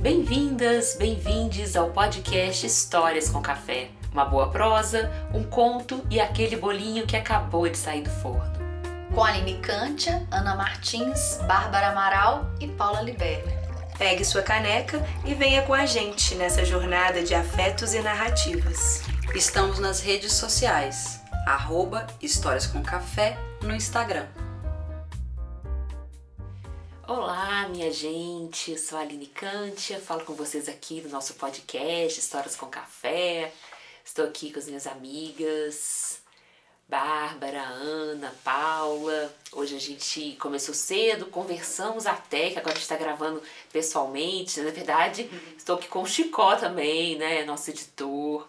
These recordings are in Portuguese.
Bem-vindas, bem-vindes ao podcast Histórias com Café. Uma boa prosa, um conto e aquele bolinho que acabou de sair do forno. Com Aline Kantia, Ana Martins, Bárbara Amaral e Paula Libero. Pegue sua caneca e venha com a gente nessa jornada de afetos e narrativas. Estamos nas redes sociais, arroba Histórias com Café no Instagram. Olá, minha gente, eu sou a Aline Kantia, falo com vocês aqui no nosso podcast Histórias com Café. Estou aqui com as minhas amigas Bárbara, Ana, Paula. Hoje a gente começou cedo, conversamos até, que agora a gente está gravando pessoalmente. Na verdade, estou aqui com o Chicó também, né, nosso editor.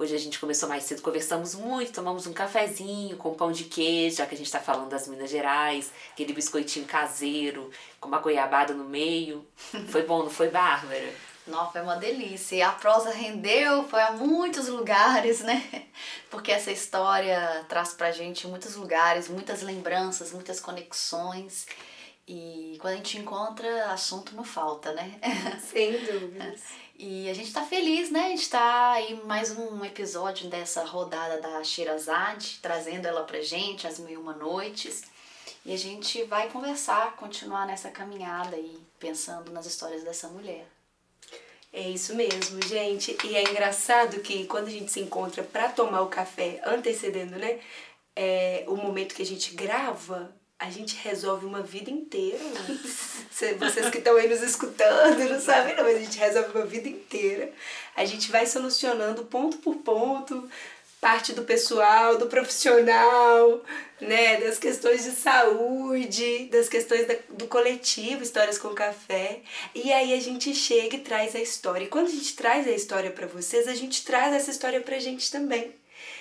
Hoje a gente começou mais cedo, conversamos muito, tomamos um cafezinho com pão de queijo, já que a gente está falando das Minas Gerais, aquele biscoitinho caseiro com uma goiabada no meio. Foi bom, não foi, Bárbara? Não, foi uma delícia. E a prosa rendeu, foi a muitos lugares, né? Porque essa história traz pra gente muitos lugares, muitas lembranças, muitas conexões. E quando a gente encontra, assunto não falta, né? Sem dúvidas. E a gente tá feliz, né? A gente tá aí mais um episódio dessa rodada da Shirazade, trazendo ela pra gente, as mil e uma noites. E a gente vai conversar, continuar nessa caminhada aí, pensando nas histórias dessa mulher. É isso mesmo, gente. E é engraçado que quando a gente se encontra para tomar o café, antecedendo, né? É, o momento que a gente grava, a gente resolve uma vida inteira. Né? Vocês que estão aí nos escutando não sabem, não, mas a gente resolve uma vida inteira. A gente vai solucionando ponto por ponto, parte do pessoal, do profissional, né, das questões de saúde, das questões da, do coletivo Histórias com Café. E aí a gente chega e traz a história. E quando a gente traz a história para vocês, a gente traz essa história pra gente também.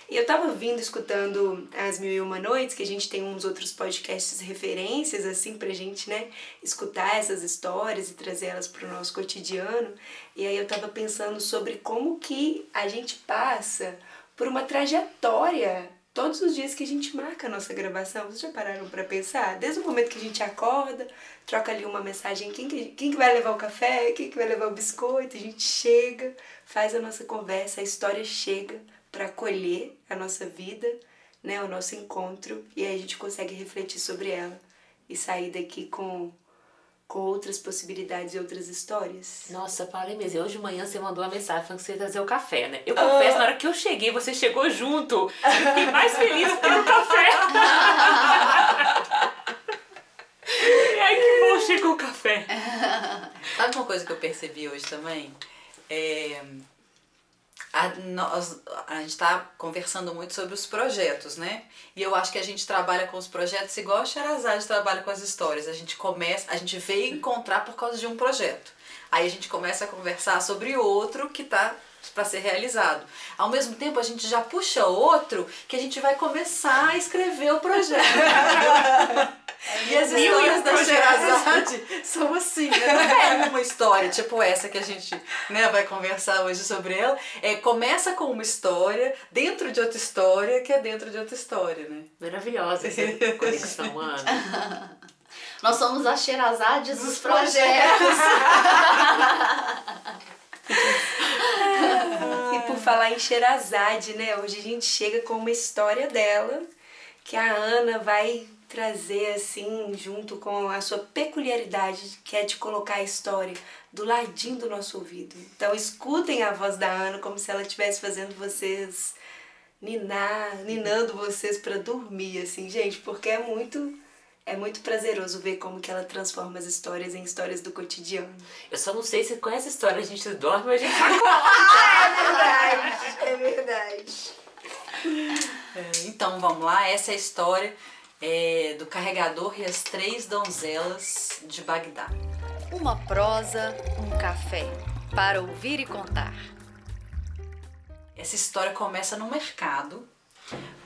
E eu tava vindo escutando As Mil e Uma Noites, que a gente tem uns outros podcasts referências, assim, pra gente, né, escutar essas histórias e trazer elas pro nosso cotidiano. E aí eu tava pensando sobre como que a gente passa por uma trajetória todos os dias que a gente marca a nossa gravação. Vocês já pararam para pensar? Desde o momento que a gente acorda, troca ali uma mensagem, quem que, quem que vai levar o café, quem que vai levar o biscoito, a gente chega, faz a nossa conversa, a história chega para acolher a nossa vida, né, o nosso encontro, e aí a gente consegue refletir sobre ela e sair daqui com com outras possibilidades e outras histórias. Nossa, parei mesmo. Hoje de manhã você mandou uma mensagem falando que você ia trazer o café, né? Eu confesso, na hora que eu cheguei, você chegou junto. Eu fiquei mais feliz que o café. Ai, que bom, chegou o café. Sabe uma coisa que eu percebi hoje também? É, a, nós, a gente está conversando muito sobre os projetos, né? E eu acho que a gente trabalha com os projetos igual a Sherazade trabalha com as histórias. A gente começa, a gente veio encontrar por causa de um projeto. Aí a gente começa a conversar sobre outro que está para ser realizado. Ao mesmo tempo, a gente já puxa outro que a gente vai começar a escrever o projeto. e as histórias da Sherazade são assim, né? não é uma história tipo essa que a gente né, vai conversar hoje sobre ela. É, começa com uma história dentro de outra história que é dentro de outra história, né? Maravilhosa essa conexão, Ana. Nós somos as Sherazades dos projetos. Falar em Sherazade, né? Hoje a gente chega com uma história dela que a Ana vai trazer assim junto com a sua peculiaridade, que é de colocar a história do ladinho do nosso ouvido. Então escutem a voz da Ana como se ela estivesse fazendo vocês ninar, ninando vocês para dormir assim, gente, porque é muito é muito prazeroso ver como que ela transforma as histórias em histórias do cotidiano. Eu só não sei se com essa história a gente dorme ou a gente É verdade, é verdade. É, então vamos lá, essa é a história é, do carregador e as três donzelas de Bagdá. Uma prosa, um café, para ouvir e contar. Essa história começa no mercado,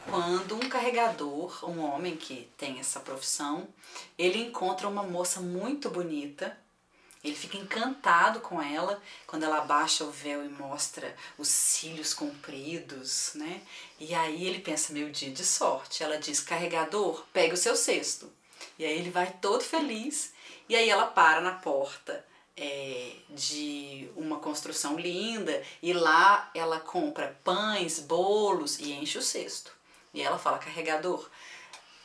quando um carregador, um homem que tem essa profissão, ele encontra uma moça muito bonita. Ele fica encantado com ela quando ela abaixa o véu e mostra os cílios compridos, né? E aí ele pensa, meu dia de sorte. Ela diz, carregador, pega o seu cesto. E aí ele vai todo feliz. E aí ela para na porta é, de uma construção linda e lá ela compra pães, bolos e enche o cesto. E ela fala, carregador,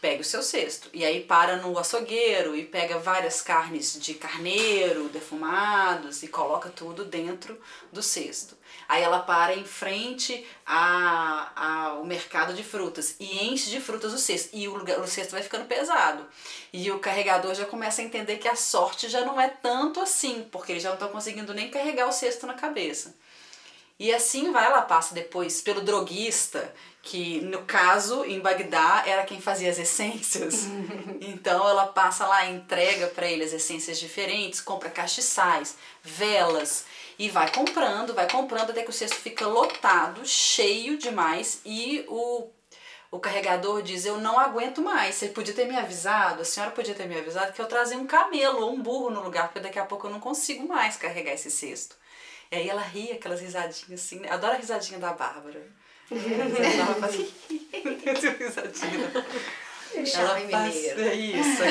pega o seu cesto. E aí para no açougueiro e pega várias carnes de carneiro defumados e coloca tudo dentro do cesto. Aí ela para em frente ao mercado de frutas e enche de frutas o cesto. E o, o cesto vai ficando pesado. E o carregador já começa a entender que a sorte já não é tanto assim, porque eles já não estão conseguindo nem carregar o cesto na cabeça. E assim vai, ela passa depois pelo droguista, que no caso em Bagdá era quem fazia as essências. então ela passa lá, entrega para ele as essências diferentes, compra castiçais, velas e vai comprando, vai comprando até que o cesto fica lotado, cheio demais e o o carregador diz: Eu não aguento mais. Você podia ter me avisado, a senhora podia ter me avisado que eu trazia um camelo ou um burro no lugar, porque daqui a pouco eu não consigo mais carregar esse cesto. E aí ela ria, aquelas risadinhas assim. Né? Adoro a risadinha da Bárbara. ela faz risadinha. Charme ela faz, mineiro. É isso,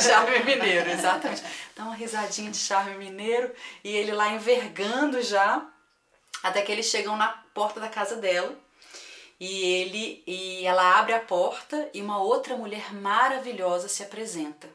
charme mineiro, exatamente. Dá uma risadinha de charme mineiro e ele lá envergando já, até que eles chegam na porta da casa dela. E ele e ela abre a porta e uma outra mulher maravilhosa se apresenta.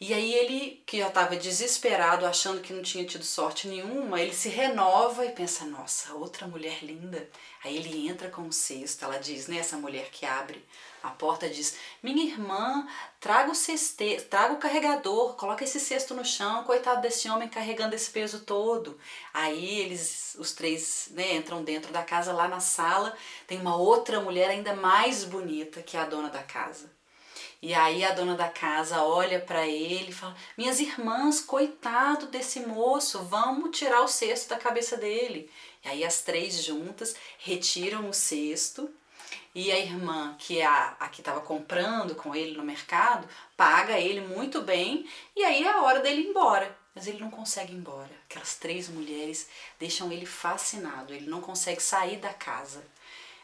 E aí ele, que já estava desesperado, achando que não tinha tido sorte nenhuma, ele se renova e pensa, nossa, outra mulher linda. Aí ele entra com o cesto, ela diz, né, essa mulher que abre a porta diz, minha irmã, traga o ceste, traga o carregador, coloca esse cesto no chão, coitado desse homem carregando esse peso todo. Aí eles, os três, né, entram dentro da casa, lá na sala, tem uma outra mulher ainda mais bonita que a dona da casa. E aí a dona da casa olha para ele e fala: Minhas irmãs, coitado desse moço, vamos tirar o cesto da cabeça dele. E aí as três juntas retiram o cesto e a irmã, que é a, a que estava comprando com ele no mercado, paga ele muito bem e aí é a hora dele ir embora. Mas ele não consegue ir embora. Aquelas três mulheres deixam ele fascinado, ele não consegue sair da casa.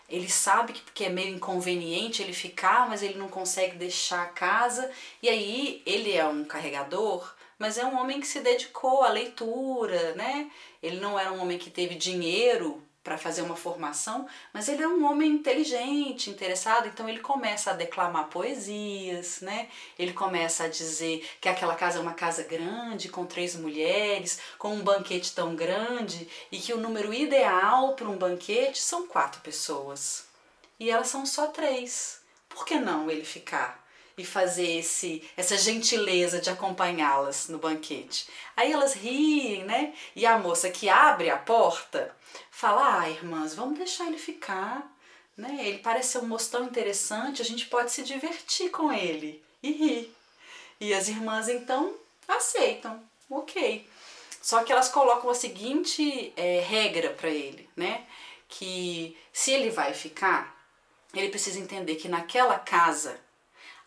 Ele sabe que, que é meio inconveniente ele ficar, mas ele não consegue deixar a casa. E aí ele é um carregador, mas é um homem que se dedicou à leitura, né? Ele não era um homem que teve dinheiro para fazer uma formação, mas ele é um homem inteligente, interessado, então ele começa a declamar poesias, né? Ele começa a dizer que aquela casa é uma casa grande, com três mulheres, com um banquete tão grande e que o número ideal para um banquete são quatro pessoas. E elas são só três. Por que não ele ficar? e fazer esse, essa gentileza de acompanhá-las no banquete. Aí elas riem, né? E a moça que abre a porta fala: Ah, irmãs, vamos deixar ele ficar. Né? Ele parece ser um moço tão interessante, a gente pode se divertir com ele e rir. E as irmãs então aceitam, ok. Só que elas colocam a seguinte é, regra para ele, né? Que se ele vai ficar, ele precisa entender que naquela casa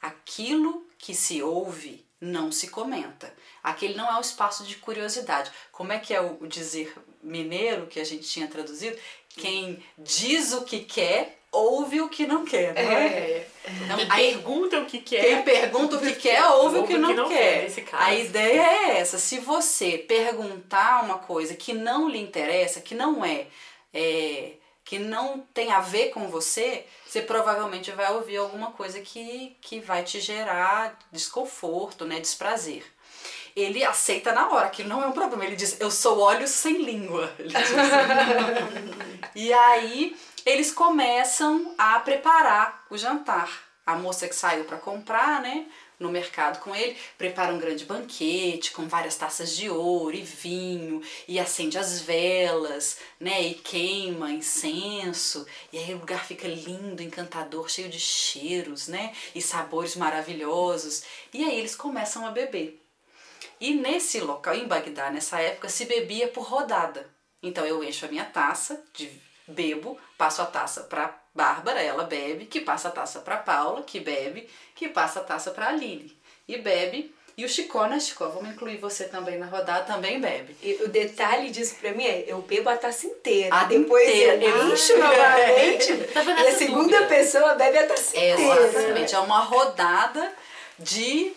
aquilo que se ouve não se comenta. Aquele não é o espaço de curiosidade. Como é que é o dizer mineiro que a gente tinha traduzido? Quem diz o que quer, ouve o que não quer, não é? é. Então, quem aí, pergunta o que quer. Quem pergunta o que quer, ouve, ouve o que não, que não quer. quer a ideia é essa. Se você perguntar uma coisa que não lhe interessa, que não é, é que não tem a ver com você, você provavelmente vai ouvir alguma coisa que, que vai te gerar desconforto, né, desprazer. Ele aceita na hora, que não é um problema. Ele diz, eu sou olhos sem língua. e aí eles começam a preparar o jantar. A moça que saiu para comprar, né? No mercado com ele, prepara um grande banquete com várias taças de ouro e vinho, e acende as velas, né? E queima incenso, e aí o lugar fica lindo, encantador, cheio de cheiros, né? E sabores maravilhosos. E aí eles começam a beber. E nesse local, em Bagdá, nessa época, se bebia por rodada. Então eu encho a minha taça, de, bebo, passo a taça para Bárbara, ela bebe, que passa a taça para Paula, que bebe, que passa a taça para Aline. E bebe. E o Chicó, né, Chicó? Vamos incluir você também na rodada, também bebe. E o detalhe disso pra mim é, eu bebo a taça inteira. A depois inteira. eu encho novamente. E a segunda dúvida. pessoa bebe a taça inteira. Exatamente. É uma rodada de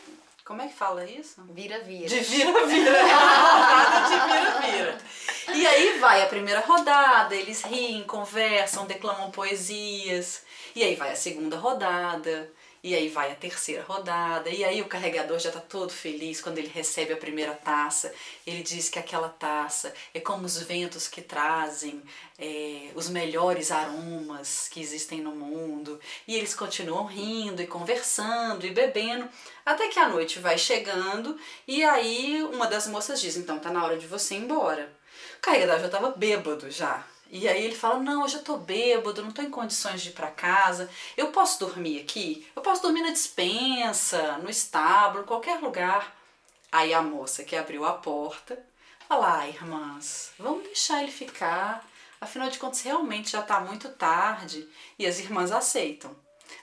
como é que fala isso? Vira-vira. De vira-vira. de vira-vira. E aí vai a primeira rodada, eles riem, conversam, declamam poesias. E aí vai a segunda rodada. E aí vai a terceira rodada, e aí o carregador já está todo feliz quando ele recebe a primeira taça. Ele diz que aquela taça é como os ventos que trazem é, os melhores aromas que existem no mundo. E eles continuam rindo e conversando e bebendo, até que a noite vai chegando, e aí uma das moças diz: Então tá na hora de você ir embora. O carregador já estava bêbado já. E aí ele fala: Não, eu já tô bêbado, não tô em condições de ir para casa. Eu posso dormir aqui? Eu posso dormir na dispensa, no estábulo, qualquer lugar. Aí a moça que abriu a porta fala: Ah, irmãs, vamos deixar ele ficar. Afinal de contas, realmente já está muito tarde. E as irmãs aceitam,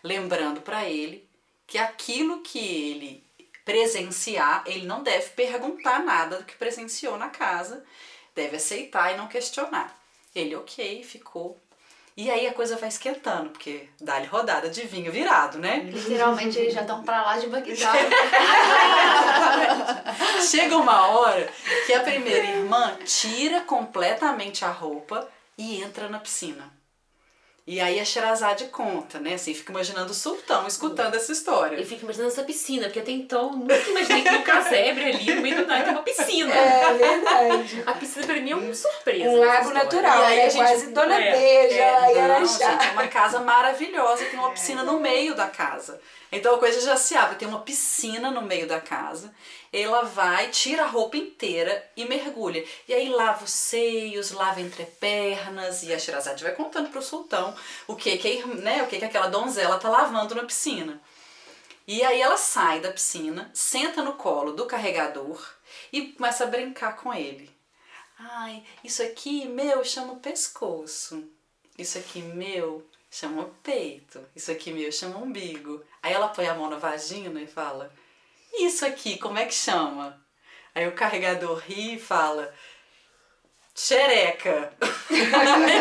lembrando para ele que aquilo que ele presenciar, ele não deve perguntar nada do que presenciou na casa, deve aceitar e não questionar. Ele, ok, ficou. E aí a coisa vai esquentando, porque dá-lhe rodada de vinho virado, né? Literalmente eles já estão pra lá de Bagdá. Chega uma hora que a primeira irmã tira completamente a roupa e entra na piscina. E aí a Sherazade conta, né? Assim, fica imaginando o sultão escutando essa história. Eu fico imaginando essa piscina, porque até então nunca imaginei que no casebre ali no meio do nada tem uma piscina. É verdade. A piscina pra mim é uma surpresa. Um lago natural, E aí né? a gente- Quase Dona é, Beija, É, e não, Araxá. gente, é uma casa maravilhosa, tem uma piscina no meio da casa. Então a coisa já se abre, tem uma piscina no meio da casa. Ela vai, tira a roupa inteira e mergulha. E aí lava os seios, lava entre pernas e a Shirazade vai contando pro sultão o que que, né, o que que aquela donzela tá lavando na piscina. E aí ela sai da piscina, senta no colo do carregador e começa a brincar com ele. Ai, isso aqui meu chama pescoço. Isso aqui meu chama peito. Isso aqui meu chama umbigo. Aí ela põe a mão na vagina e fala: Isso aqui, como é que chama? Aí o carregador ri e fala: Xereca.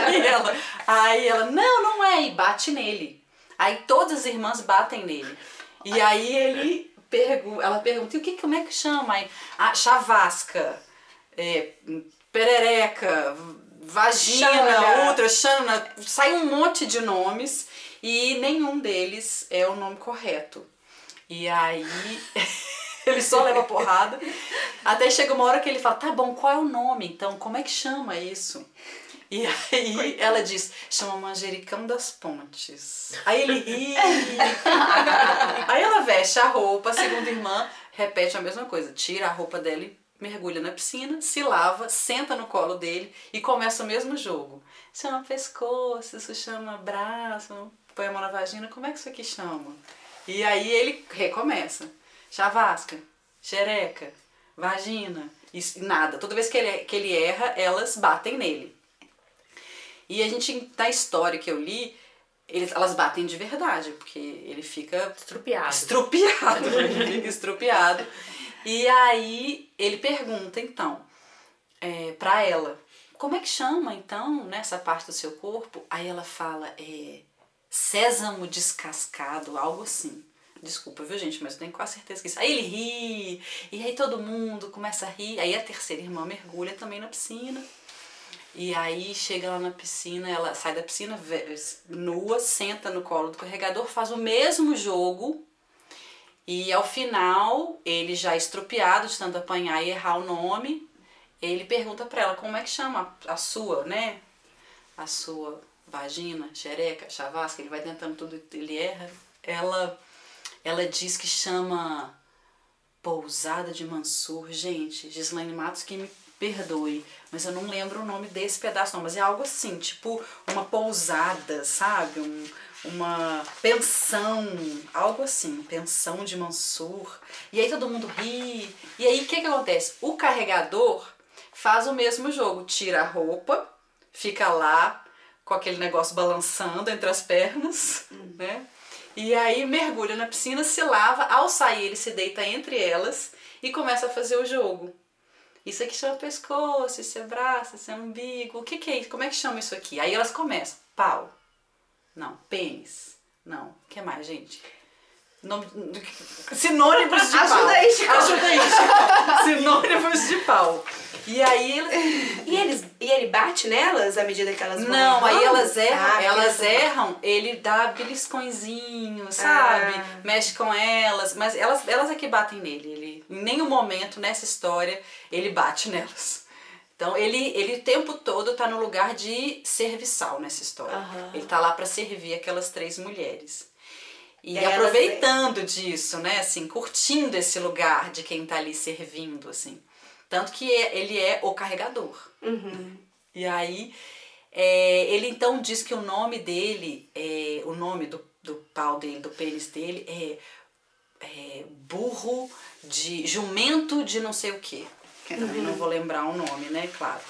aí, ela, aí ela: Não, não é. E bate nele. Aí todas as irmãs batem nele. E aí ele pergu ela pergunta: E o que, como é que chama? Aí, ah, chavasca. É, perereca, vagina, Xana. outra, xana, sai um monte de nomes e nenhum deles é o nome correto. E aí ele só leva porrada. Até chega uma hora que ele fala: tá bom, qual é o nome então? Como é que chama isso? E aí ela diz: chama Manjericão das Pontes. Aí ele ri. aí ela veste a roupa, a segunda irmã repete a mesma coisa: tira a roupa dela e mergulha na piscina, se lava, senta no colo dele e começa o mesmo jogo. Chama pescoço, isso chama braço, põe a mão na vagina, como é que isso aqui chama? E aí ele recomeça. Chavasca, xereca, vagina, isso, nada. Toda vez que ele, que ele erra, elas batem nele. E a gente, na história que eu li, eles, elas batem de verdade, porque ele fica Estrupiado. estrupiado, ele fica estrupiado. E aí ele pergunta então é, pra ela, como é que chama então nessa parte do seu corpo? Aí ela fala, é sésamo descascado, algo assim. Desculpa, viu gente, mas eu tenho quase certeza que isso. Aí ele ri, e aí todo mundo começa a rir. Aí a terceira irmã mergulha também na piscina. E aí chega lá na piscina, ela sai da piscina nua, senta no colo do carregador, faz o mesmo jogo. E ao final, ele já estrupiado de tanto apanhar e errar o nome, ele pergunta pra ela como é que chama a sua, né? A sua vagina, xereca, chavasca, ele vai tentando tudo, ele erra. Ela, ela diz que chama Pousada de Mansur. Gente, Gislaine Matos que me perdoe, mas eu não lembro o nome desse pedaço não, mas é algo assim, tipo uma pousada, sabe? Um, uma pensão, algo assim, pensão de Mansur. E aí todo mundo ri. E aí o que que acontece? O carregador faz o mesmo jogo, tira a roupa, fica lá com aquele negócio balançando entre as pernas, né? E aí mergulha na piscina, se lava, ao sair ele se deita entre elas e começa a fazer o jogo. Isso aqui chama pescoço, isso é braço, isso é umbigo. O que, que é isso? Como é que chama isso aqui? Aí elas começam. Pau. Não. Pênis. Não. O que mais, gente? Nome, sinônimos de Ajuda pau. aí. Ajuda aí, Chico. Sinônimos de pau. E aí E, eles, e ele bate nelas à medida que elas vão Não, aí errando? elas erram, Ah, elas elas- erram, ele dá beliscõezinhos, sabe? Ah. Mexe com elas, mas elas, elas é que batem nele. Ele, em nenhum momento nessa história ele bate nelas. Então ele, ele o tempo todo tá no lugar de serviçal nessa história. Aham. Ele tá lá para servir aquelas três mulheres. E E elas aproveitando disso, né, assim, curtindo esse lugar de quem tá ali servindo, assim. Tanto que é- ele é o carregador. Uhum. E aí, é, ele então diz que o nome dele, é, o nome do, do pau dele, do pênis dele, é, é burro de. jumento de não sei o quê. Também não vou lembrar o nome, né? Claro.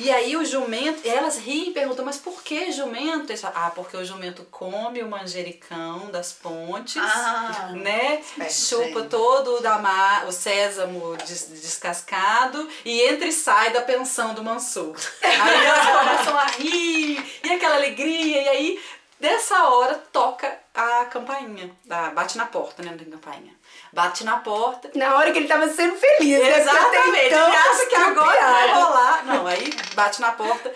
E aí o jumento, elas riem e perguntam, mas por que jumento? Ah, porque o jumento come o manjericão das pontes, Ah, né? Chupa todo o, dama, o sésamo des- descascado e entra e sai da pensão do Mansur. Aí elas começam a rir, e aquela alegria, e aí dessa hora toca a campainha, bate na porta, né? Não tem campainha. Bate na porta Na hora que ele tava sendo feliz, né? Exatamente. então, Ele acha que agora vai rolar. Não, aí bate na porta.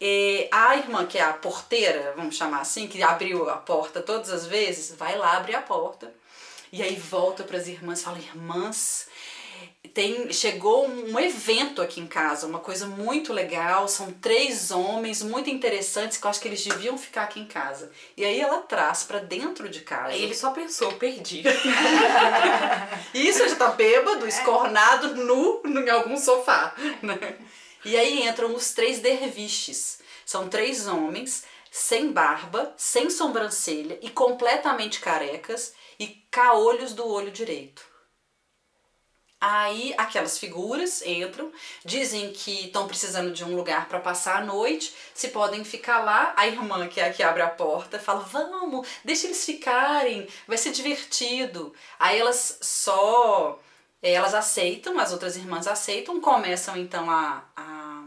E a irmã, que é a porteira, vamos chamar assim, que abriu a porta todas as vezes, vai lá abrir a porta. E aí volta para as irmãs e fala: Irmãs, tem, chegou um evento aqui em casa, uma coisa muito legal. São três homens muito interessantes que eu acho que eles deviam ficar aqui em casa. E aí ela traz para dentro de casa. Aí ele só pensou, perdi. Isso já tá bêbado, escornado, nu, em algum sofá. Né? E aí entram os três derviches. São três homens, sem barba, sem sobrancelha e completamente carecas e caolhos do olho direito. Aí aquelas figuras entram, dizem que estão precisando de um lugar para passar a noite, se podem ficar lá. A irmã, que é a que abre a porta, fala: Vamos, deixa eles ficarem, vai ser divertido. Aí elas só. eh, Elas aceitam, as outras irmãs aceitam, começam então a, a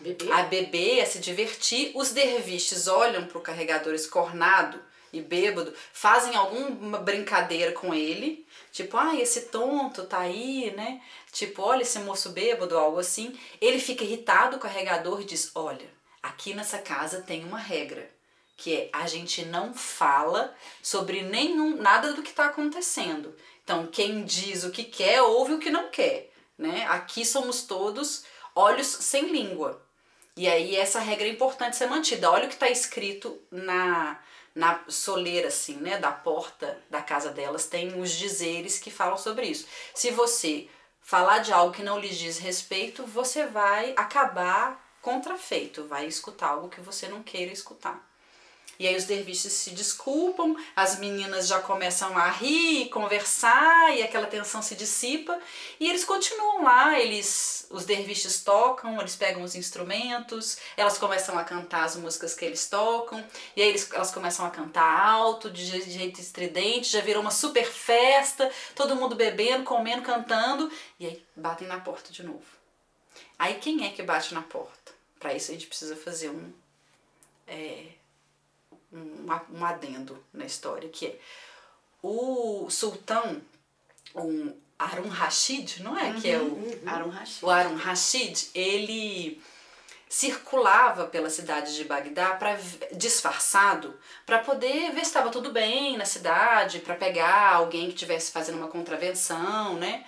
Bebê? a beber, a se divertir. Os derviches olham pro carregador escornado e bêbado, fazem alguma brincadeira com ele, tipo, ah, esse tonto tá aí, né? Tipo, olha esse moço bêbado, algo assim. Ele fica irritado, o carregador diz: Olha, aqui nessa casa tem uma regra, que é a gente não fala sobre nenhum nada do que está acontecendo. Então, quem diz o que quer, ouve o que não quer, né? Aqui somos todos olhos sem língua. E aí essa regra é importante ser mantida. Olha o que está escrito na, na soleira, assim, né? Da porta da casa delas, tem os dizeres que falam sobre isso. Se você falar de algo que não lhes diz respeito, você vai acabar contrafeito, vai escutar algo que você não queira escutar. E aí os derviches se desculpam, as meninas já começam a rir, conversar e aquela tensão se dissipa e eles continuam lá, eles os derviches tocam, eles pegam os instrumentos, elas começam a cantar as músicas que eles tocam e aí eles, elas começam a cantar alto, de je- de jeito estridente, já virou uma super festa, todo mundo bebendo, comendo, cantando e aí batem na porta de novo. Aí quem é que bate na porta? Para isso a gente precisa fazer um um, um adendo na história, que é o sultão, o Harun Rashid, não é? Que é o, Harun Rashid. o Harun Rashid, ele circulava pela cidade de Bagdá para disfarçado para poder ver se estava tudo bem na cidade, para pegar alguém que estivesse fazendo uma contravenção, né?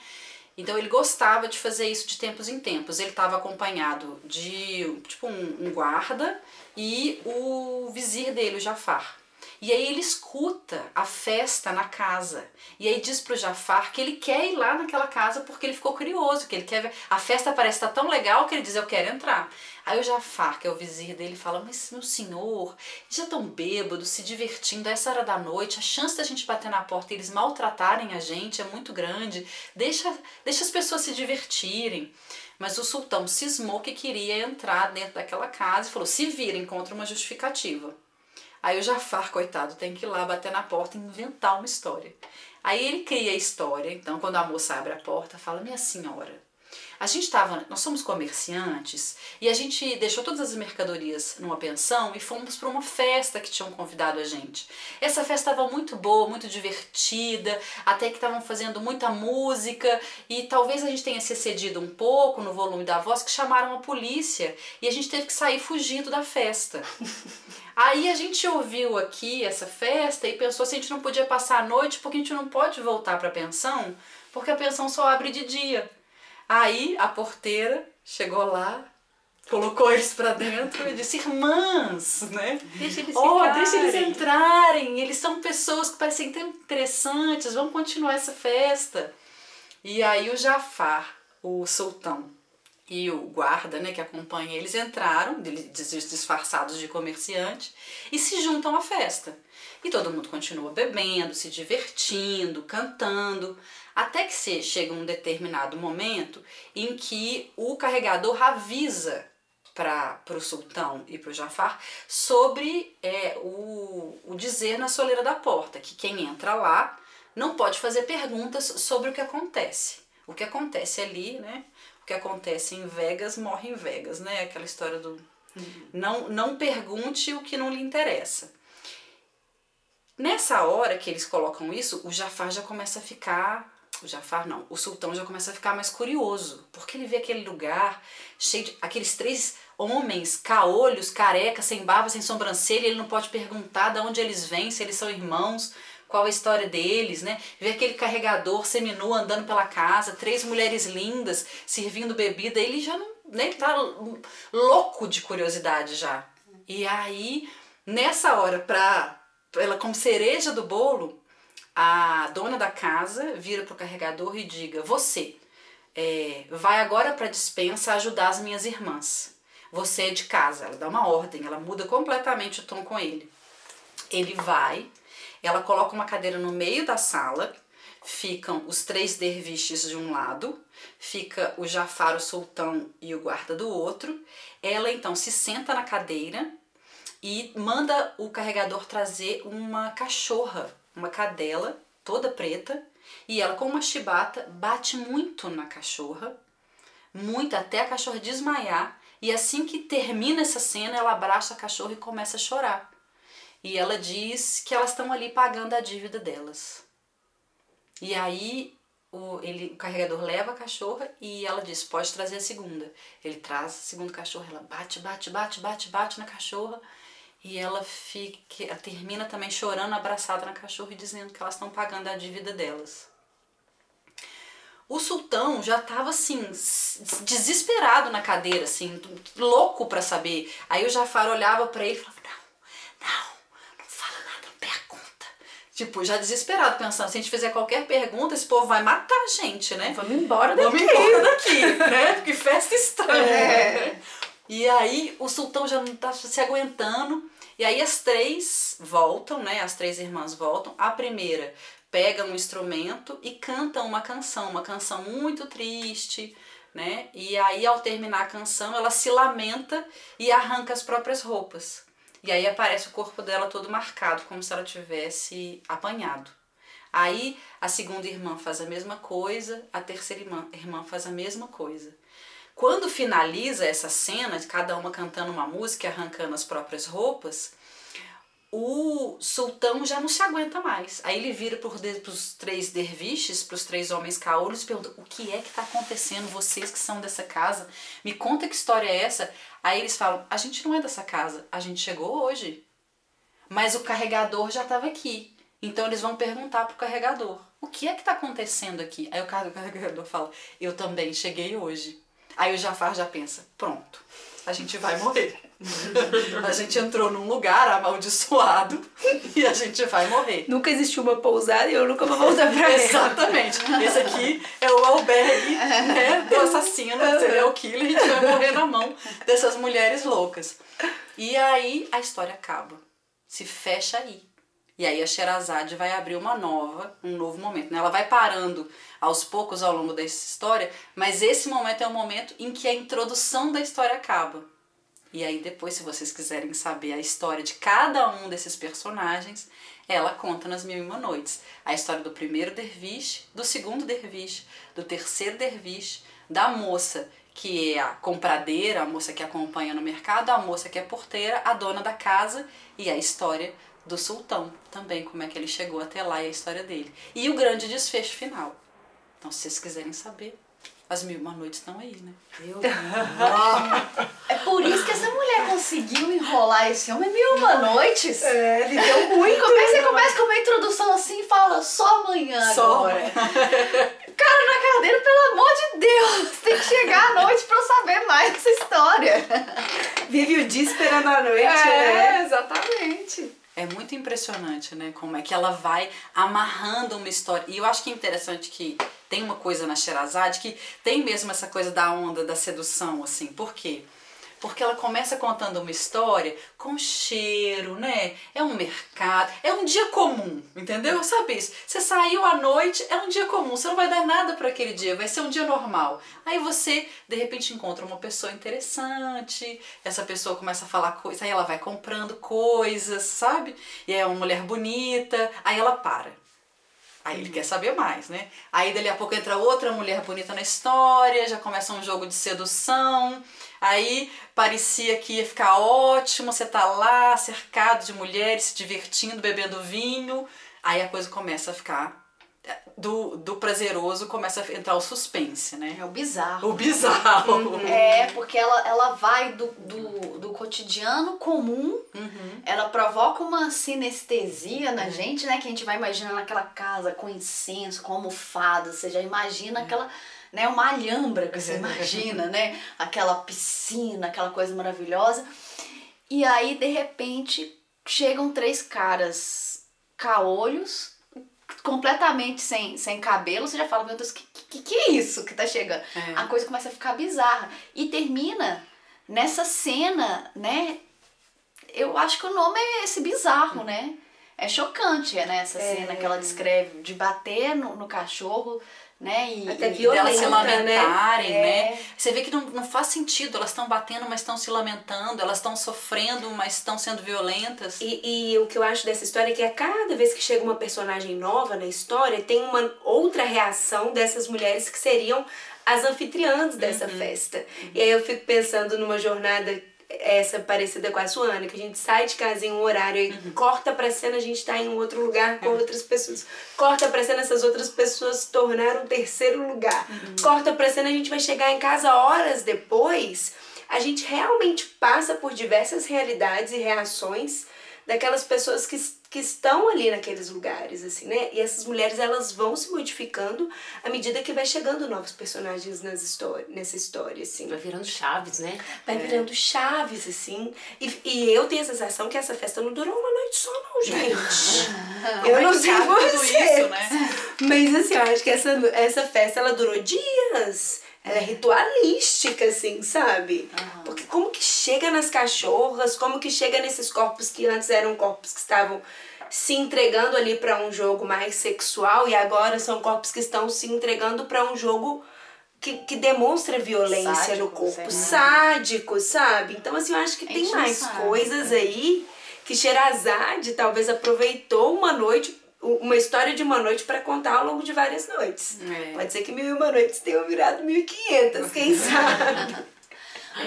Então ele gostava de fazer isso de tempos em tempos. Ele estava acompanhado de tipo um, um guarda e o vizir dele, o Jafar. E aí ele escuta a festa na casa. E aí diz pro Jafar que ele quer ir lá naquela casa porque ele ficou curioso, que ele quer ver. A festa parece estar tão legal que ele diz, eu quero entrar. Aí o Jafar, que é o vizir dele, fala, mas meu senhor, já tão bêbado, se divertindo a essa hora da noite, a chance da gente bater na porta e eles maltratarem a gente é muito grande. Deixa, deixa as pessoas se divertirem. Mas o sultão cismou que queria entrar dentro daquela casa e falou, se vira, encontra uma justificativa. Aí o Jafar, coitado, tem que ir lá bater na porta e inventar uma história. Aí ele cria a história. Então, quando a moça abre a porta, fala: Minha senhora, A gente estava, nós somos comerciantes e a gente deixou todas as mercadorias numa pensão e fomos para uma festa que tinham convidado a gente. Essa festa estava muito boa, muito divertida, até que estavam fazendo muita música e talvez a gente tenha se excedido um pouco no volume da voz que chamaram a polícia e a gente teve que sair fugindo da festa. Aí a gente ouviu aqui essa festa e pensou se a gente não podia passar a noite porque a gente não pode voltar para a pensão, porque a pensão só abre de dia. Aí a porteira chegou lá, colocou eles para dentro e disse: Irmãs, né? Deixa eles Oh, ficarem. deixa eles entrarem. Eles são pessoas que parecem tão interessantes. Vamos continuar essa festa. E aí o Jafar, o sultão e o guarda, né, que acompanha eles entraram, disfarçados de comerciante, e se juntam à festa. E todo mundo continua bebendo, se divertindo, cantando, até que chega um determinado momento em que o carregador avisa para o sultão e para o Jafar sobre é, o, o dizer na soleira da porta, que quem entra lá não pode fazer perguntas sobre o que acontece. O que acontece ali, né? Que acontece em Vegas morre em Vegas, né? Aquela história do não, não pergunte o que não lhe interessa. Nessa hora que eles colocam isso, o Jafar já começa a ficar. O Jafar não, o sultão já começa a ficar mais curioso, porque ele vê aquele lugar cheio de. aqueles três homens, caolhos, carecas, sem barba, sem sobrancelha, ele não pode perguntar de onde eles vêm, se eles são irmãos, qual a história deles, né? Vê aquele carregador seminu andando pela casa, três mulheres lindas servindo bebida, ele já não. Né, ele tá louco de curiosidade já. E aí, nessa hora, pra, ela como cereja do bolo, a dona da casa vira pro carregador e diga: Você é, vai agora pra dispensa ajudar as minhas irmãs. Você é de casa. Ela dá uma ordem, ela muda completamente o tom com ele. Ele vai, ela coloca uma cadeira no meio da sala, ficam os três derviches de um lado, fica o Jafar, o sultão e o guarda do outro. Ela então se senta na cadeira e manda o carregador trazer uma cachorra, uma cadela toda preta, e ela com uma chibata bate muito na cachorra, muito até a cachorra desmaiar, e assim que termina essa cena, ela abraça a cachorra e começa a chorar. E ela diz que elas estão ali pagando a dívida delas. E aí o, ele, o carregador leva a cachorra e ela diz, pode trazer a segunda. Ele traz a segunda cachorra, ela bate, bate, bate, bate, bate na cachorra. E ela fica, ela termina também chorando, abraçada na cachorra e dizendo que elas estão pagando a dívida delas. O sultão já estava assim, desesperado na cadeira, assim, louco para saber. Aí o Jafar olhava para ele e falava: Não, não, não fala nada, não pergunta. Tipo, já desesperado, pensando: se a gente fizer qualquer pergunta, esse povo vai matar a gente, né? Vamos embora daqui. Vamos embora daqui, né? Que festa estranha. né? E aí o sultão já não tá se aguentando. E aí as três voltam, né? As três irmãs voltam. A primeira pega um instrumento e canta uma canção, uma canção muito triste, né? E aí ao terminar a canção, ela se lamenta e arranca as próprias roupas. E aí aparece o corpo dela todo marcado, como se ela tivesse apanhado. Aí a segunda irmã faz a mesma coisa, a terceira irmã, irmã faz a mesma coisa. Quando finaliza essa cena, cada uma cantando uma música e arrancando as próprias roupas, o sultão já não se aguenta mais. Aí ele vira para os três derviches, para os três homens caolhos, e pergunta: o que é que está acontecendo? Vocês que são dessa casa, me conta que história é essa? Aí eles falam: a gente não é dessa casa, a gente chegou hoje. Mas o carregador já estava aqui. Então eles vão perguntar pro carregador: o que é que está acontecendo aqui? Aí o carregador fala: eu também cheguei hoje. Aí o Jafar já pensa: pronto, a gente vai morrer. a gente entrou num lugar amaldiçoado e a gente vai morrer. Nunca existiu uma pousada e eu nunca vou voltar pra ela. Exatamente. Esse aqui é o albergue né, do assassino, serial killer. A gente vai morrer na mão dessas mulheres loucas. E aí a história acaba. Se fecha aí. E aí a Sherazade vai abrir uma nova, um novo momento. Né? Ela vai parando aos poucos ao longo dessa história, mas esse momento é o momento em que a introdução da história acaba. E aí depois, se vocês quiserem saber a história de cada um desses personagens, ela conta nas Mil e Uma Noites. A história do primeiro derviche, do segundo derviche, do terceiro derviche, da moça que é a compradeira, a moça que acompanha no mercado, a moça que é porteira, a dona da casa e a história do sultão também, como é que ele chegou até lá e a história dele. E o grande desfecho final. Então, se vocês quiserem saber, as mil e uma noites estão aí, né? Meu É por isso que essa mulher conseguiu enrolar esse homem mil uma noites. É, ele deu muito. Como é que você começa com uma introdução assim e fala só amanhã Só agora? Cara, na cadeira, pelo amor de Deus, tem que chegar à noite pra eu saber mais dessa história. Vive o dia esperando a noite, né? É, exatamente. É muito impressionante, né? Como é que ela vai amarrando uma história. E eu acho que é interessante que tem uma coisa na Sherazade que tem mesmo essa coisa da onda da sedução, assim. Por quê? Porque ela começa contando uma história com cheiro, né? É um mercado, é um dia comum, entendeu? Sabe isso? Você saiu à noite, é um dia comum, você não vai dar nada para aquele dia, vai ser um dia normal. Aí você, de repente, encontra uma pessoa interessante, essa pessoa começa a falar coisas, aí ela vai comprando coisas, sabe? E é uma mulher bonita, aí ela para. Aí ele quer saber mais, né? Aí dali a pouco entra outra mulher bonita na história, já começa um jogo de sedução. Aí parecia que ia ficar ótimo, você tá lá cercado de mulheres, se divertindo, bebendo vinho. Aí a coisa começa a ficar do, do prazeroso começa a entrar o suspense, né? É o bizarro. O bizarro. É, porque ela, ela vai do, do, do cotidiano comum, Uhum. ela provoca uma sinestesia na gente, né? Que a gente vai imaginando aquela casa com incenso, com almofada, você já imagina aquela, né? Uma alhambra que você imagina, né? Aquela piscina, aquela coisa maravilhosa. E aí, de repente, chegam três caras caolhos, completamente sem, sem cabelo, você já fala, meu Deus, que, que, que é isso que tá chegando? É. A coisa começa a ficar bizarra. E termina nessa cena, né? Eu acho que o nome é esse bizarro, né? É chocante, né? Essa É. cena que ela descreve de bater no, no cachorro, né? E, Até e delas se lamentarem, né? né? Você vê que não, não faz sentido, elas estão batendo, mas estão se lamentando, elas estão sofrendo, mas estão sendo violentas. E, e o que eu acho dessa história é que a cada vez que chega uma personagem nova na história, tem uma outra reação dessas mulheres que seriam as anfitriãs dessa festa. E aí eu fico pensando numa jornada essa parecida com a Suana, que a gente sai de casa em um horário e corta pra cena, a gente tá em um outro lugar com outras pessoas. Corta pra cena, essas outras pessoas se tornaram um terceiro lugar. Corta pra cena, a gente vai chegar em casa horas depois. A gente realmente passa por diversas realidades e reações daquelas pessoas que, que estão ali naqueles lugares, assim, né? E essas mulheres, elas vão se modificando à medida que vai chegando novos personagens nas nessa história, assim. Vai virando chaves, né? Vai virando chaves, assim. E, e eu tenho a sensação que essa festa não durou uma noite só, não, gente. eu não sei Cabe tudo você. isso, né? Mas assim, eu acho que essa, essa festa ela durou dias. Ela é ritualística, assim, sabe? Porque como que chega nas cachorras, como que chega nesses corpos que antes eram corpos que estavam se entregando ali para um jogo mais sexual e agora são corpos que estão se entregando para um jogo que, que demonstra violência Sádico, no corpo, lá. sádico, sabe? Então assim, eu acho que A tem mais sabe, coisas aí que Sherazade talvez aproveitou uma noite, uma história de uma noite para contar ao longo de várias noites. É. Pode ser que mil e uma noites tenham virado mil e quinhentas, quem sabe?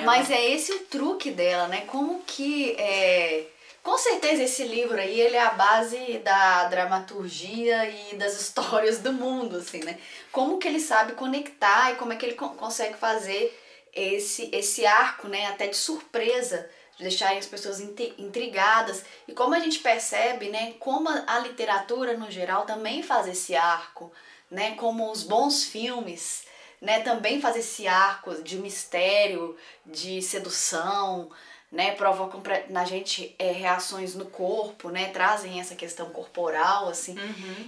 Mas é esse o truque dela, né? Como que é... Com certeza esse livro aí, ele é a base da dramaturgia e das histórias do mundo, assim, né? Como que ele sabe conectar e como é que ele con- consegue fazer esse, esse arco, né? Até de surpresa, de deixarem as pessoas intri- intrigadas. E como a gente percebe, né? Como a, literatura, no geral, também faz esse arco, né? Como os bons filmes né, também faz esse arco de mistério, de sedução, né, provocam pra- na gente é, reações no corpo, né, trazem essa questão corporal, assim.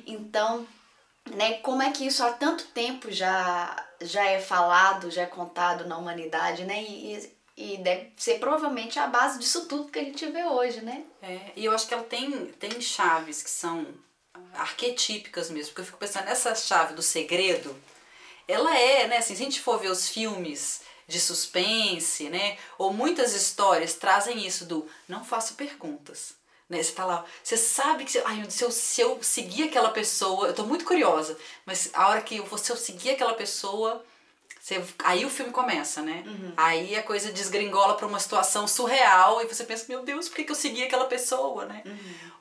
Então, né, como é que isso há tanto tempo já, já é falado, já é contado na humanidade, né, e, e deve ser provavelmente a base disso tudo que a gente vê hoje, né? É, e eu acho que ela tem, tem chaves que são arquetípicas mesmo, porque eu fico pensando nessa chave do segredo, ela é, né, assim, se a gente for ver os filmes de suspense, né, ou muitas histórias trazem isso do não faça perguntas. Né, você tá lá, você sabe que ai, se, eu, se eu seguir aquela pessoa, eu tô muito curiosa, mas a hora que eu, se eu seguir aquela pessoa, Você, aí o filme começa, né? Aí a coisa desgringola pra uma situação surreal e você pensa, meu Deus, por que, que eu segui aquela pessoa, né?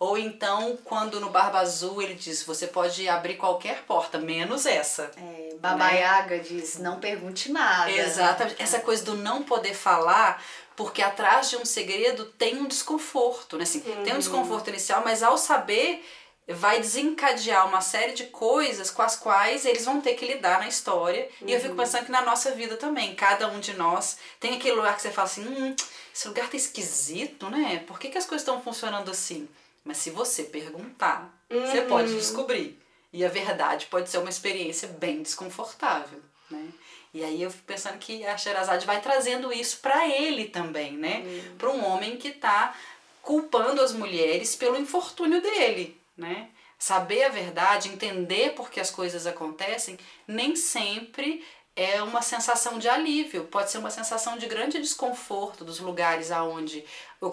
Ou então, quando no Barba Azul ele diz, você pode abrir qualquer porta, menos essa. É, Baba Yaga diz, não pergunte nada. Exatamente. Essa coisa do não poder falar, porque atrás de um segredo tem um desconforto, né? Assim, Tem um desconforto inicial, mas ao saber vai desencadear uma série de coisas com as quais eles vão ter que lidar na história. E eu fico pensando que na nossa vida também, cada um de nós tem aquele lugar que você fala assim, hum, esse lugar tá esquisito, né? Por que, que as coisas estão funcionando assim? Mas se você perguntar, você pode descobrir. E a verdade pode ser uma experiência bem desconfortável, né? E aí eu fico pensando que a Sherazade vai trazendo isso para ele também, né? Para um homem que tá culpando as mulheres pelo infortúnio dele, né? Saber a verdade, entender por que as coisas acontecem, nem sempre é uma sensação de alívio, pode ser uma sensação de grande desconforto dos lugares aonde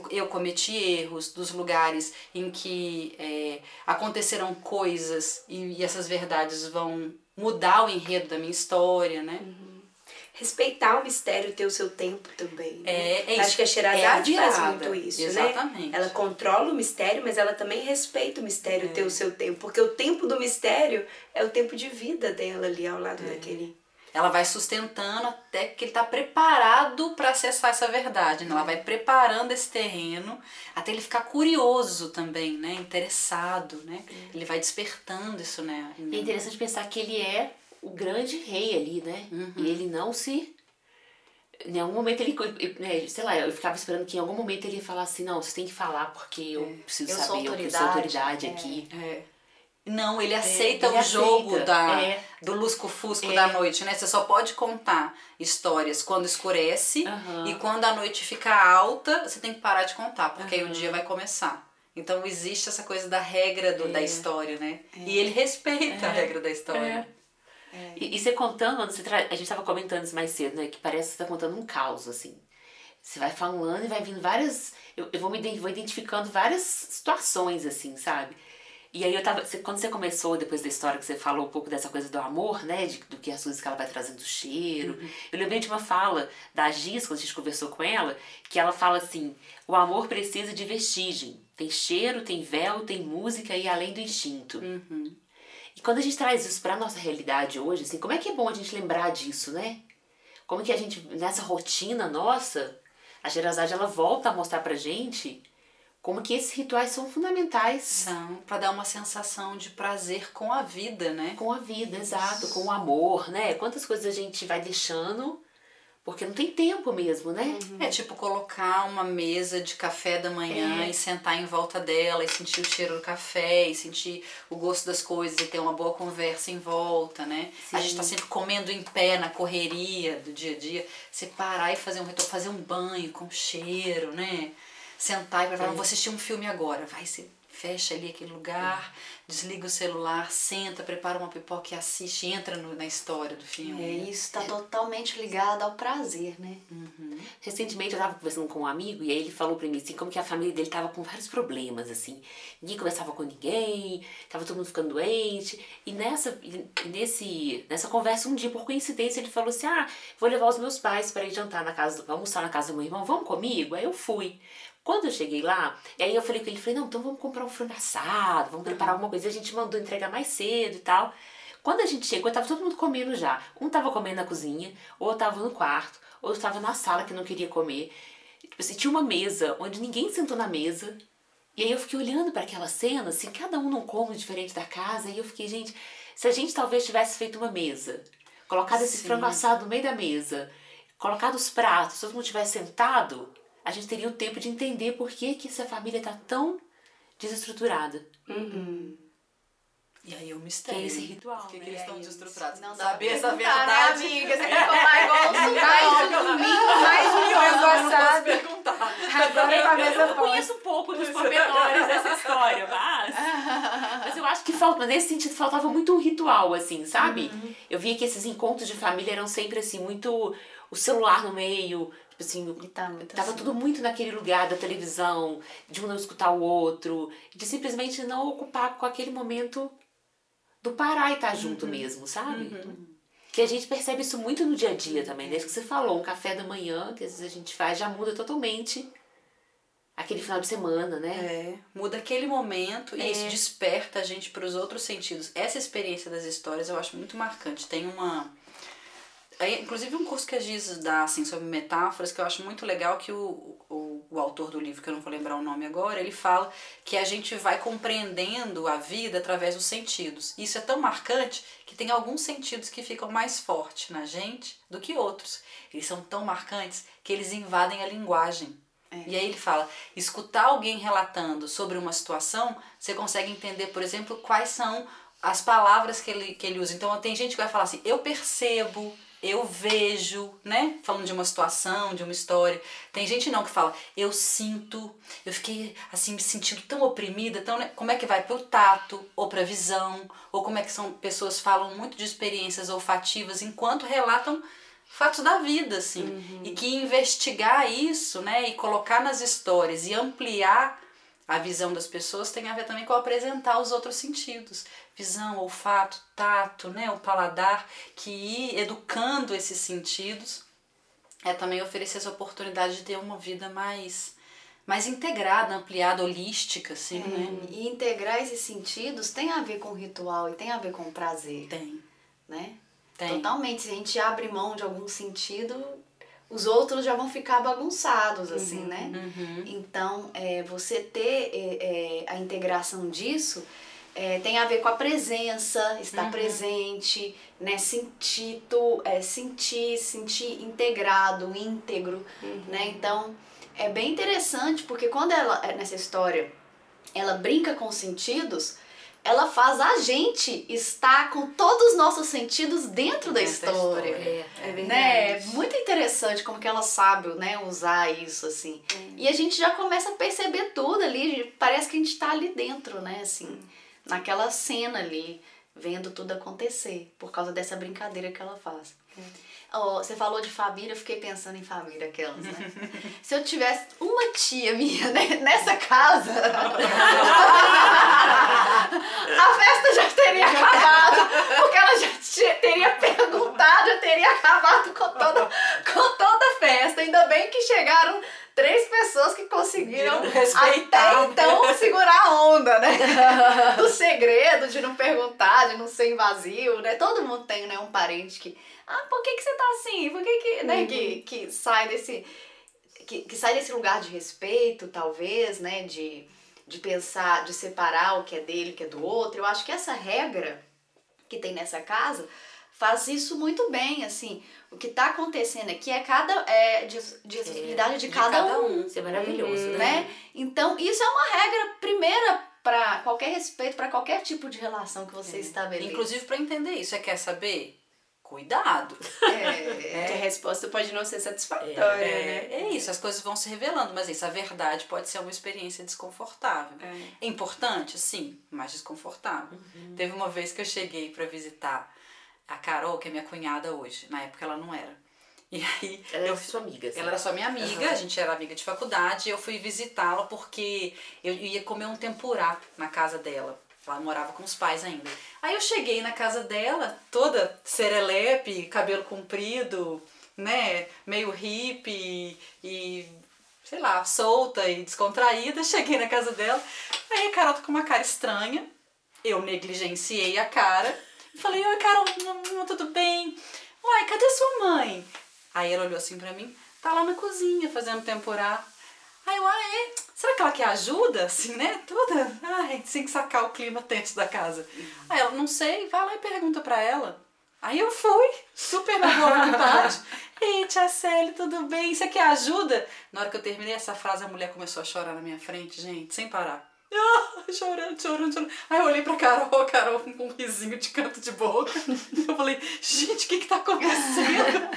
eu, cometi erros, dos lugares em que é, aconteceram coisas e, e essas verdades vão mudar o enredo da minha história, né? Respeitar o mistério, ter o seu tempo também. né? É, é Acho isso. que a É a Sherazade faz muito isso, Exatamente. né? Ela controla o mistério, mas ela também respeita o mistério, ter o seu tempo. Porque o tempo do mistério é o tempo de vida dela ali ao lado daquele. Ela vai sustentando até que ele está preparado para acessar essa verdade. Né? Ela vai preparando esse terreno até ele ficar curioso também, né? Interessado, né? Ele vai despertando isso, né? É interessante pensar que ele é o grande rei ali, né? Uhum. E ele não se. Em algum momento ele. né, sei lá, eu ficava esperando que em algum momento ele ia falar assim: não, você tem que falar porque eu preciso Eu saber, eu sou autoridade, é. aqui. É. Não, ele aceita ele o jogo aceita, da, é. do lusco-fusco É. da noite, né? Você só pode contar histórias quando escurece Aham. e quando a noite fica alta, você tem que parar de contar, porque aí o dia vai começar. Então existe essa coisa da regra do, da É. história, né? E ele respeita a regra da história. E, e você contando, você tra... a gente tava comentando isso mais cedo, né? Que parece que você tá contando um caos, assim. Você vai falando e vai vindo várias. Eu, eu vou me vou identificando várias situações, assim, sabe? E aí eu tava. você- quando você começou, depois da história que você falou um pouco dessa coisa do amor, né? De, do que as coisas que ela vai trazendo do cheiro. Eu lembrei de uma fala da Gis, quando a gente conversou com ela, que ela fala assim: o amor precisa de vestigem. Tem cheiro, tem véu, tem música e além do instinto. Uhum. E quando a gente traz isso pra nossa realidade hoje, assim, como é que é bom a gente lembrar disso, né? Como que a gente, nessa rotina nossa, a Sherazade, ela volta a mostrar pra gente como que esses rituais são fundamentais São para dar uma sensação de prazer com a vida, né? com a vida, exato, com o amor, né? Quantas coisas a gente vai deixando porque não tem tempo mesmo, né? É tipo colocar uma mesa de café da manhã É. e sentar em volta dela e sentir o cheiro do café e sentir o gosto das coisas e ter uma boa conversa em volta, né? A Sim. gente tá sempre comendo em pé na correria do dia a dia. Você parar e fazer um ritual, fazer um banho com cheiro, né? Sentar e preparar, vou assistir um filme agora. Vai, você fecha ali aquele lugar, desliga o celular, senta, prepara uma pipoca e assiste, entra no- na história do filme. É, isso está totalmente ligado ao prazer, né? Recentemente eu tava conversando com um amigo e aí ele falou pra mim assim, como que a família dele tava com vários problemas, assim. Ninguém conversava com ninguém, tava todo mundo ficando doente. E nessa, e nesse, nessa conversa, um dia, por coincidência, ele falou assim, ah, vou levar os meus pais para ir jantar na casa, do- almoçar na casa do meu irmão, vamos comigo? Aí eu fui. Quando eu cheguei lá, e aí eu falei com ele, falei, não, então vamos comprar um frango assado, vamos preparar alguma coisa. E a gente mandou entregar mais cedo e tal. Quando a gente chegou, tava todo mundo comendo já. Um tava comendo na cozinha, outro tava no quarto, outro tava na sala que não queria comer. Tipo assim, tinha uma mesa onde ninguém sentou na mesa. E aí eu fiquei olhando para aquela cena, assim, cada um num cômodo diferente da casa, e eu fiquei, gente, se a gente talvez tivesse feito uma mesa, colocado esse Sim. frango assado no meio da mesa, colocado os pratos, todo mundo tivesse sentado, a gente teria o tempo de entender por que, que essa família tá tão desestruturada. E aí o mistério. Que é esse ritual, Por que, que né? eles É estão desestruturados? Não Saber essa perguntar, né, verdade. amiga? Você tem que falar igual Mais um domingo, mais um frango Eu não posso perguntar. Agora a mesa Eu posta. conheço um pouco dos pormenores dessa história, mas. Mas eu acho que falta, nesse sentido, faltava muito um ritual, assim, sabe? Eu via que esses encontros de família eram sempre assim, muito. O celular no meio, tipo assim. E tá Tava assim. tudo muito naquele lugar da televisão, de um não escutar o outro, de simplesmente não ocupar com aquele momento do parar e estar junto mesmo, sabe? Que a gente percebe isso muito no dia a dia também, desde que você falou, um café da manhã, que às vezes a gente faz, já muda totalmente aquele final de semana, né? É, muda aquele momento e É. isso desperta a gente para os outros sentidos. Essa experiência das histórias eu acho muito marcante. Tem uma. É, Inclusive um curso que a Giz dá assim, sobre metáforas, que eu acho muito legal, que o, o, o autor do livro, que eu não vou lembrar o nome agora, ele fala que a gente vai compreendendo a vida através dos sentidos. Isso é tão marcante que tem alguns sentidos que ficam mais fortes na gente do que outros. Eles são tão marcantes que eles invadem a linguagem. E aí ele fala, escutar alguém relatando sobre uma situação, você consegue entender, por exemplo, quais são as palavras que ele, que ele usa. Então tem gente que vai falar assim, eu percebo, eu vejo, né? Falando de uma situação, de uma história. Tem gente não que fala, eu sinto, eu fiquei assim me sentindo tão oprimida, tão, né? como é que vai pro tato ou pra visão, ou como é que são pessoas falam muito de experiências olfativas enquanto relatam fatos da vida, assim. E que investigar isso, né, e colocar nas histórias e ampliar a visão das pessoas tem a ver também com apresentar os outros sentidos. Visão, olfato, tato, né, o paladar, que ir educando esses sentidos é também oferecer essa oportunidade de ter uma vida mais mais integrada, ampliada, holística, assim, né? E integrar esses sentidos tem a ver com ritual e tem a ver com prazer, Tem, né? tem. Totalmente. Se a gente abre mão de algum sentido, os outros já vão ficar bagunçados, assim, né? Uhum. Então, é, você ter é, é, a integração disso é, tem a ver com a presença, estar Uhum. presente, né? Sentir, tu, é, sentir, sentir integrado, íntegro, Uhum. né? Então, é bem interessante porque quando ela, é, nessa história, ela brinca com os sentidos, ela faz a gente estar com todos os nossos sentidos dentro da Dentro da história. história. É. É verdade. Né? Muito interessante como que ela sabe, né, usar isso assim. E a gente já começa a perceber tudo ali, parece que a gente tá ali dentro, né, assim, naquela cena ali, vendo tudo acontecer por causa dessa brincadeira que ela faz. Ó, você falou de família, eu fiquei pensando em família aquelas, né? Se eu tivesse uma tia minha né, nessa casa, a festa já teria acabado, porque ela já te- teria perguntado, já teria acabado com toda, com toda a festa. Ainda bem que chegaram três pessoas que conseguiram até então segurar a onda, né? Do segredo, de não perguntar, de não ser invasivo, né? Todo mundo tem, né, um parente que, ah, por que que você tá assim? Por que que, né, que, que sai desse que, que sai desse lugar de respeito, talvez, né, de, de pensar, de separar o que é dele, o que é do outro. Eu acho que essa regra que tem nessa casa faz isso muito bem, assim. O que tá acontecendo aqui é cada é de, de responsabilidade de, de cada, cada um, Isso é maravilhoso, né? né? Então, isso é uma regra primeira para qualquer respeito, para qualquer tipo de relação que você estabeleça. Inclusive para entender isso, você quer saber? Cuidado. é, Que a resposta pode não ser satisfatória, né? É, é isso, as coisas vão se revelando, mas isso, a verdade pode ser uma experiência desconfortável. É importante, sim, mas desconfortável. Teve uma vez que eu cheguei para visitar a Carol, que é minha cunhada hoje. Na época ela não era. E aí Ela eu é sua amiga, assim. ela era só minha amiga, Aham. a gente era amiga de faculdade, e eu fui visitá-la porque eu ia comer um tempurá na casa dela. Ela morava com os pais ainda. Aí eu cheguei na casa dela, toda serelepe, cabelo comprido, né, meio hippie e, sei lá, solta e descontraída. Cheguei na casa dela, aí a Carol tá com uma cara estranha. Eu negligenciei a cara e falei: Oi, Carol, tudo bem? Uai, cadê sua mãe? Aí ela olhou assim pra mim, tá lá na cozinha fazendo temporá. Aí eu, ah, é? Será que ela quer ajuda? Assim, né? Toda, ai, sem sacar o clima tenso da casa. Aí ela, não sei, vai lá e pergunta pra ela. Aí eu fui, super na boa vontade. Ei, tia Célia, tudo bem? Você quer ajuda? Na hora que eu terminei essa frase, a mulher começou a chorar na minha frente, gente, sem parar. Ah, chorando, chorando, chorando. Aí eu olhei pra Carol, a Carol com um risinho de canto de boca. Eu falei, gente, o que que tá acontecendo?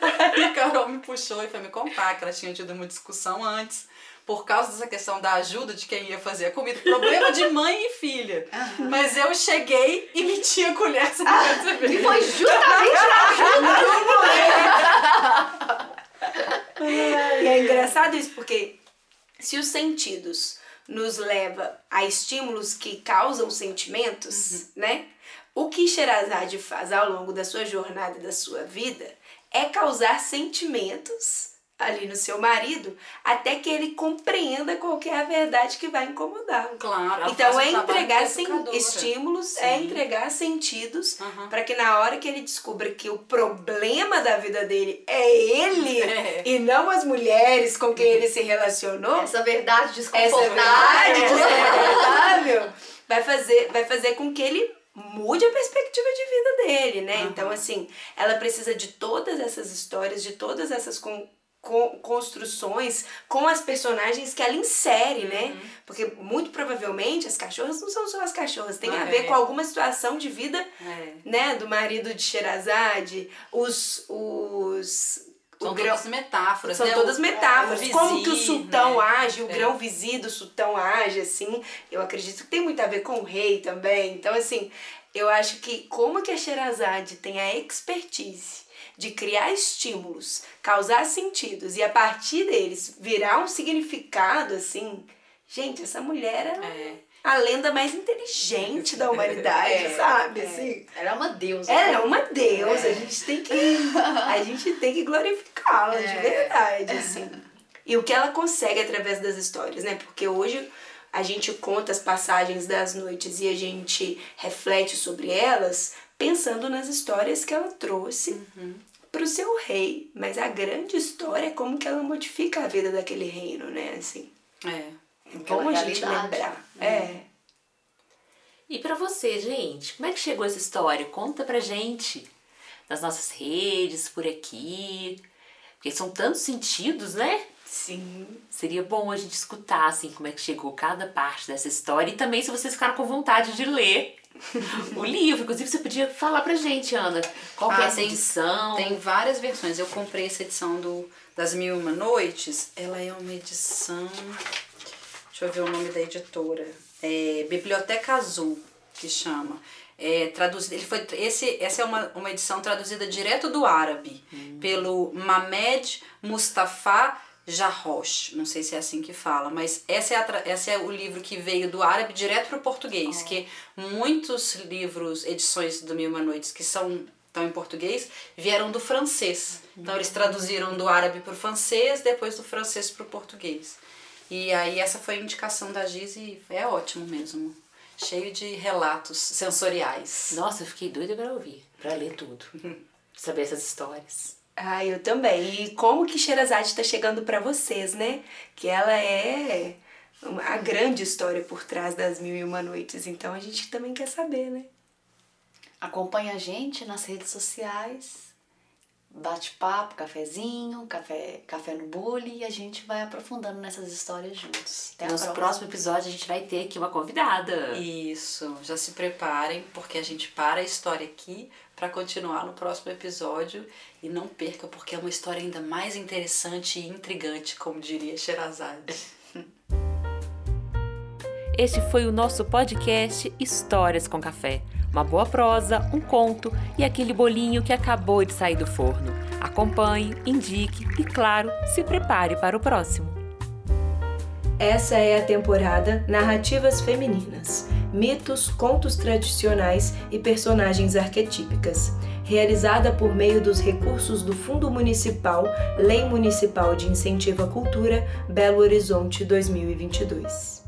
Aí a Carol me puxou e foi me contar que ela tinha tido uma discussão antes por causa dessa questão da ajuda de quem ia fazer a comida. Problema de mãe e filha. Mas eu cheguei e meti a colher sem perceber. E foi justamente E é engraçado isso, porque se os sentidos nos leva a estímulos que causam sentimentos, né? O que Sherazade faz ao longo da sua jornada da sua vida é causar sentimentos ali no seu marido até que ele compreenda qual que é a verdade que vai incomodá-lo. Claro. Então é entregar educadora. estímulos, é Sim. entregar sentidos Aham. para que na hora que ele descubra que o problema da vida dele é ele É. e não as mulheres com quem ele se relacionou, Essa verdade essa desconfortável. verdade desconfortável vai fazer, vai fazer com que ele mude a perspectiva de vida dele, né? Aham. Então, assim, ela precisa de todas essas histórias, de todas essas con- con- construções com as personagens que ela insere, né? Uhum. Porque muito provavelmente as cachorras não são só as cachorras, tem a Ah, ver é. com alguma situação de vida É. né, do marido de Sherazade, os os o São grão- todas metáforas, são né? todas O- metáforas. o Como que o sultão né? age, o É. grão vizir do sultão age, assim. Eu acredito que tem muito a ver com o rei também. Então, assim, eu acho que como que a Sherazade tem a expertise de criar estímulos, causar sentidos e a partir deles virar um significado, assim... Gente, essa mulher é É. a lenda mais inteligente da humanidade, É, sabe? é. Assim. Ela é uma deusa. Ela é uma deusa, a gente tem que a gente tem que glorificá-la de É. verdade, assim. E o que ela consegue através das histórias, né? Porque hoje a gente conta as passagens das noites e a gente reflete sobre elas pensando nas histórias que ela trouxe para o seu rei. Mas a grande história é como que ela modifica a vida daquele reino, né? Assim, É. como a gente lembrar. É. E pra você, gente, como é que chegou essa história? Conta pra gente nas nossas redes, por aqui. Porque são tantos sentidos, né? Sim. Seria bom a gente escutar, assim, como é que chegou cada parte dessa história. E também se vocês ficaram com vontade de ler o livro. Inclusive, você podia falar pra gente, Ana, qual é Ah, essa tem- edição. Tem várias versões. Eu comprei essa edição do, das Mil e Uma Noites. Ela é uma edição. Deixa eu ver o nome da editora. É Biblioteca Azul, que chama. É, traduzida, ele foi, esse, essa é uma, uma edição traduzida direto do árabe, pelo Mamed Mustafa Jarroch. Não sei se é assim que fala, mas essa é, a, essa é o livro que veio do árabe direto para o português. Que muitos livros, edições do Mil Uma Noites que são estão em português, vieram do francês. Então eles traduziram do árabe para o francês, depois do francês para o português. E aí essa foi a indicação da Giz e é ótimo mesmo. Cheio de relatos sensoriais. Nossa, eu fiquei doida pra ouvir, pra ler tudo. Saber essas histórias. Ah, eu também. E como que Sherazade está chegando para vocês, né? Que ela é a grande história por trás das Mil e Uma Noites. Então a gente também quer saber, né? Acompanha a gente nas redes sociais. Bate-papo, cafezinho, café, café no bule e a gente vai aprofundando nessas histórias juntos. Até a No próxima. próximo episódio a gente vai ter aqui uma convidada. Isso, já se preparem, porque a gente para a história aqui para continuar no próximo episódio. E não perca, porque é uma história ainda mais interessante e intrigante, como diria Sherazade. Este foi o nosso podcast Histórias com Café. Uma boa prosa, um conto e aquele bolinho que acabou de sair do forno. Acompanhe, indique e, claro, se prepare para o próximo. Essa é a temporada Narrativas Femininas, mitos, contos tradicionais e personagens arquetípicas, realizada por meio dos recursos do Fundo Municipal, Lei Municipal de Incentivo à Cultura, Belo Horizonte 2022.